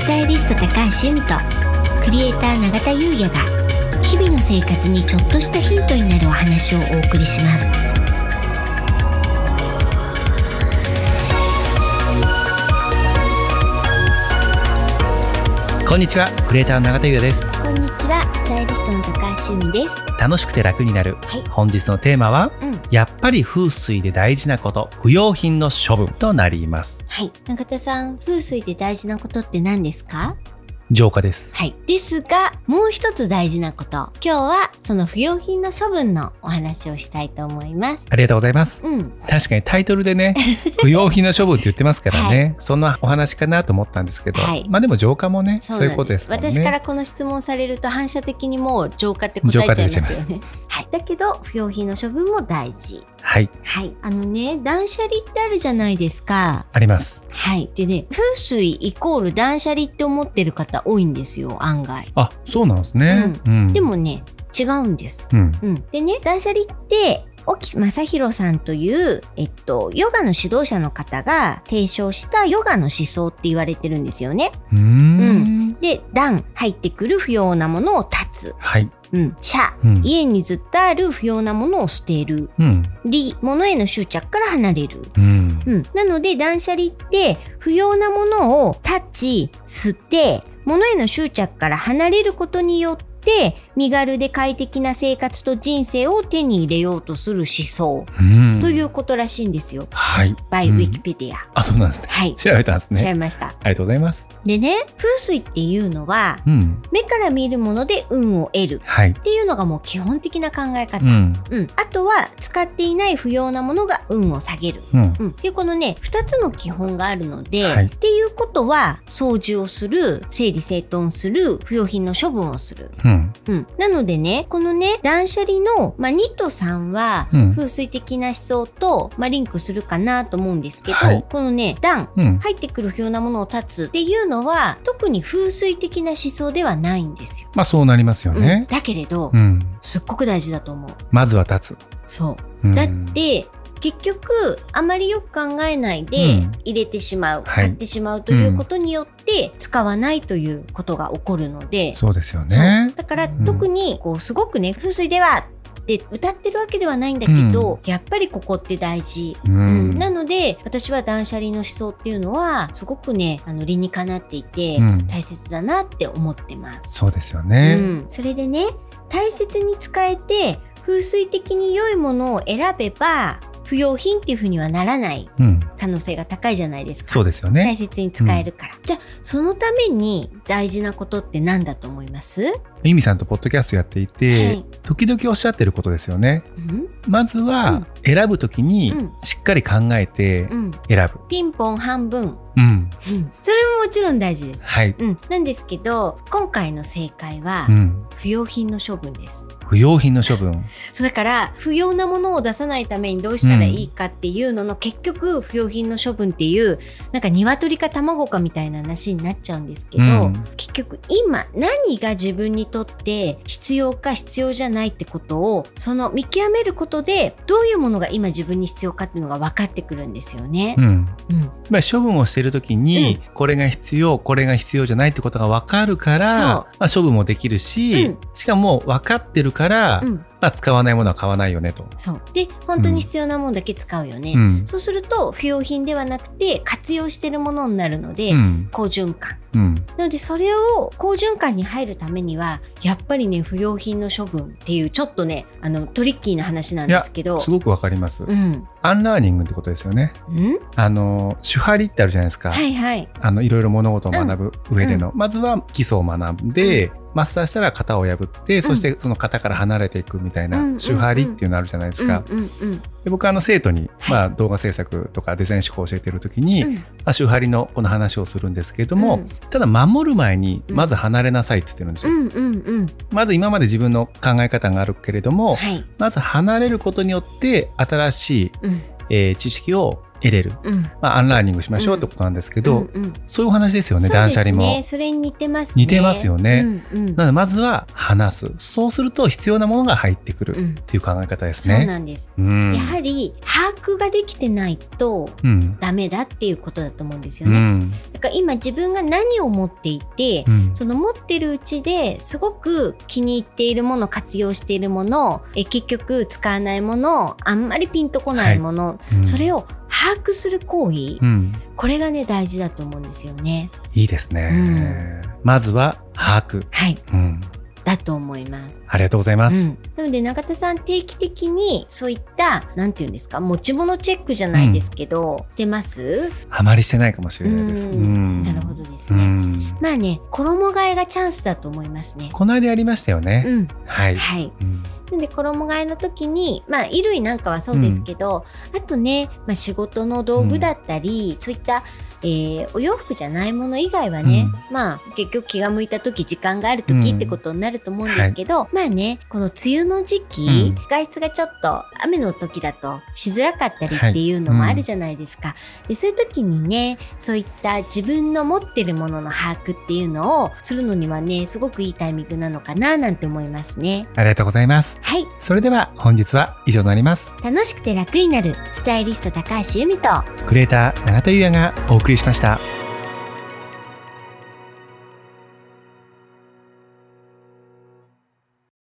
スタイリスト高橋由美とクリエイター永田優也が日々の生活にちょっとしたヒントになるお話をお送りします。こんにちは。クリエイターの永田優也です。こんにちはスタイリストの高橋由美です。楽しくて楽になる、はい。本日のテーマはうん。やっぱり風水で大事なこと不要品の処分となります。はい。永田さん風水で大事なことって何ですか？浄化ですはい。ですが、もう一つ大事なこと。今日はその不要品の処分のお話をしたいと思います。ありがとうございますうん。確かにタイトルでね 不要品の処分って言ってますからね、そんなお話かなと思ったんですけど、はいまあでも浄化もねそうなんいうことですもんね私からこの質問されると反射的にもう浄化って答えちゃいますよね。はい。だけど、不要品の処分も大事。はいはい。あのね、断捨離ってあるじゃないですか。ありますはい。でね、風水イコール断捨離って思ってる方多いんですよ、案外。あそうなんですね、うんでもね、違うんです。うんうん、でね断捨離って沖正弘さんという、えっと、ヨガの指導者の方が提唱したヨガの思想って言われてるんですよね。うーんで、段入ってくる不要なものを断つ。はい。うん、社、うん。家にずっとある不要なものを捨てる。うん。利、物への執着から離れる。うん。うん、なので断捨離って不要なものを断ち、捨て、物への執着から離れることによって身軽で快適な生活と人生を手に入れようとする思想。うん。ということらしいんですよ。はい。バイうん。ウィキペディア。あそうなんですね。はい。調べたんですね。違いました。ありがとうございます。でね、風水っていうのはうん。目から見るもので運を得る。はい。っていうのがもう基本的な考え方。うん。うん、あとは使っていない不要なものが運を下げる。うん。うん、でこのね2つの基本があるので、はい。っていうことは掃除をする整理整頓する不要品の処分をする。うんうん、なのでねこのね断捨離の、まあ、ニットさんはうん。風水的な思想と、まあ、リンクするかなと思うんですけど、はい。このね段うん。入ってくる不要なものを断つっていうのは特に風水的な思想ではないんですよ。まあそうなりますようん。ねだけれど、うん。すっごく大事だと思う。まずは立つ。そう。うん。だって結局あまりよく考えないでうん。入れてしまう、はい。買ってしまうということによって使わないということが起こるので、そうですよね。だからうん。特にこうすごくね風水ではって歌ってるわけではないんだけど、やっぱりここって大事。ううん。んなので私は断捨離の思想っていうのはすごくねあの理にかなっていて、うん。大切だなって思ってます。そうですようねん、それでね大切に使えて風水的に良いものを選べば不要品っていうふうにはならないうん可能性が高いじゃないですか。そうですよ大ね切に使えるから。じゃあそのために大事なことって何だと思います、ミミさんとポッドキャストやっていて、はい。時々おっしゃってることですよね。うん？まずうん。は選ぶときにうん。しっかり考えてうん、選ぶ。ピンポン半分、うん。うん、それももちろん大事です。はい。うん、なんですけど今回の正解はうん。不要品の処分です。不要品の処分。そうだから不要なものを出さないためにどうしたらいいかっていうのの、結局不要品の処分っていうなんか鶏か卵かみたいな話になっちゃうんですけど、うん。結局今何が自分にとって必要か必要じゃないってことをその見極めることでどういうものが今自分に必要かっていうのが分かってくるんですよね。う。ん。うん。つまり処分をしているときに、これが必要これが必要じゃないってことが分かるからそう。まあ、処分もできるし、うん。しかも分かってるから、うん。まあ、使わないものは買わないよねと。そう。で本当に必要なものだけ使うよね。うん。そうすると不要品ではなくて活用してるものになるので、うん。好循環。うん。なのでそれを好循環に入るためにはやっぱりね不要品の処分っていうちょっとねあのトリッキーな話なんですけど。すごく分かります。うん。アンラーニングってことですよね。うん？あの守破離ってあるじゃないですか。はいはい。あのいろいろ物事を学ぶ上での、まずは基礎を学んで、マスターしたら型を破って、そしてその型から離れていくみたいな、うん守破離っていうのあるじゃないですか。うんうんうん。で僕はあの生徒に、はいまあ、動画制作とかデザイン思考を教えてる時に、うん。まあ、守破離のこの話をするんですけれども、うん。ただ守る前にうん。まず離れなさいって言ってるんですよ。うんうんうん。まず今まで自分の考え方があるけれども、はい。まず離れることによって新しい、うん。えー知識を得れる、うん。まあ、アンラーニングしましょうってことなんですけど、そういうお話ですよね断捨離も。ね。それに似てますね。似てますよねなのでまずは離すそうすると必要なものが入ってくるうんっていう考え方ですそうね。なんです。うんやはり把握ができてないとうんダメだっていうことだと思うんですよね。うんだから今自分が何を持っていて、うんその持ってるうちですごく気に入っているもの活用しているものえ結局使わないものあんまりピンとこないもの、うんそれを把握する行為、うんこれがね大事だと思うんですよね。いいですね、まずは把握、はいうん、だと思います。ありがとうございます。うん、なので永田さん定期的にそういったなんていうんですか持ち物チェックじゃないですけど、してます、あまりしてないかもしれないです。うんうんなるほどですね。うんまあね衣替えがチャンスだと思いますね。この間やりましたよね。うん、はい。はい。うんなんで衣替えの時にまあ衣類なんかはそうですけど、あとね、まあ、仕事の道具だったり、そういった、えーお洋服じゃないもの以外はね、まあ結局気が向いた時時間がある時うん。ってことになると思うんですけど、まあねこの梅雨の時期、うん。外出がちょっと雨の時だとしづらかったりっていうのもあるじゃないですか。でそういう時にねそういった自分の持ってるものの把握っていうのをするのにはねすごくいいタイミングなのかななんて思いますね。ありがとうございます。はいそれでは本日は以上となります。楽しくて楽になるスタイリスト高橋由美とクリエイター永田優也がお送りしました。